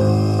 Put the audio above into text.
Oh.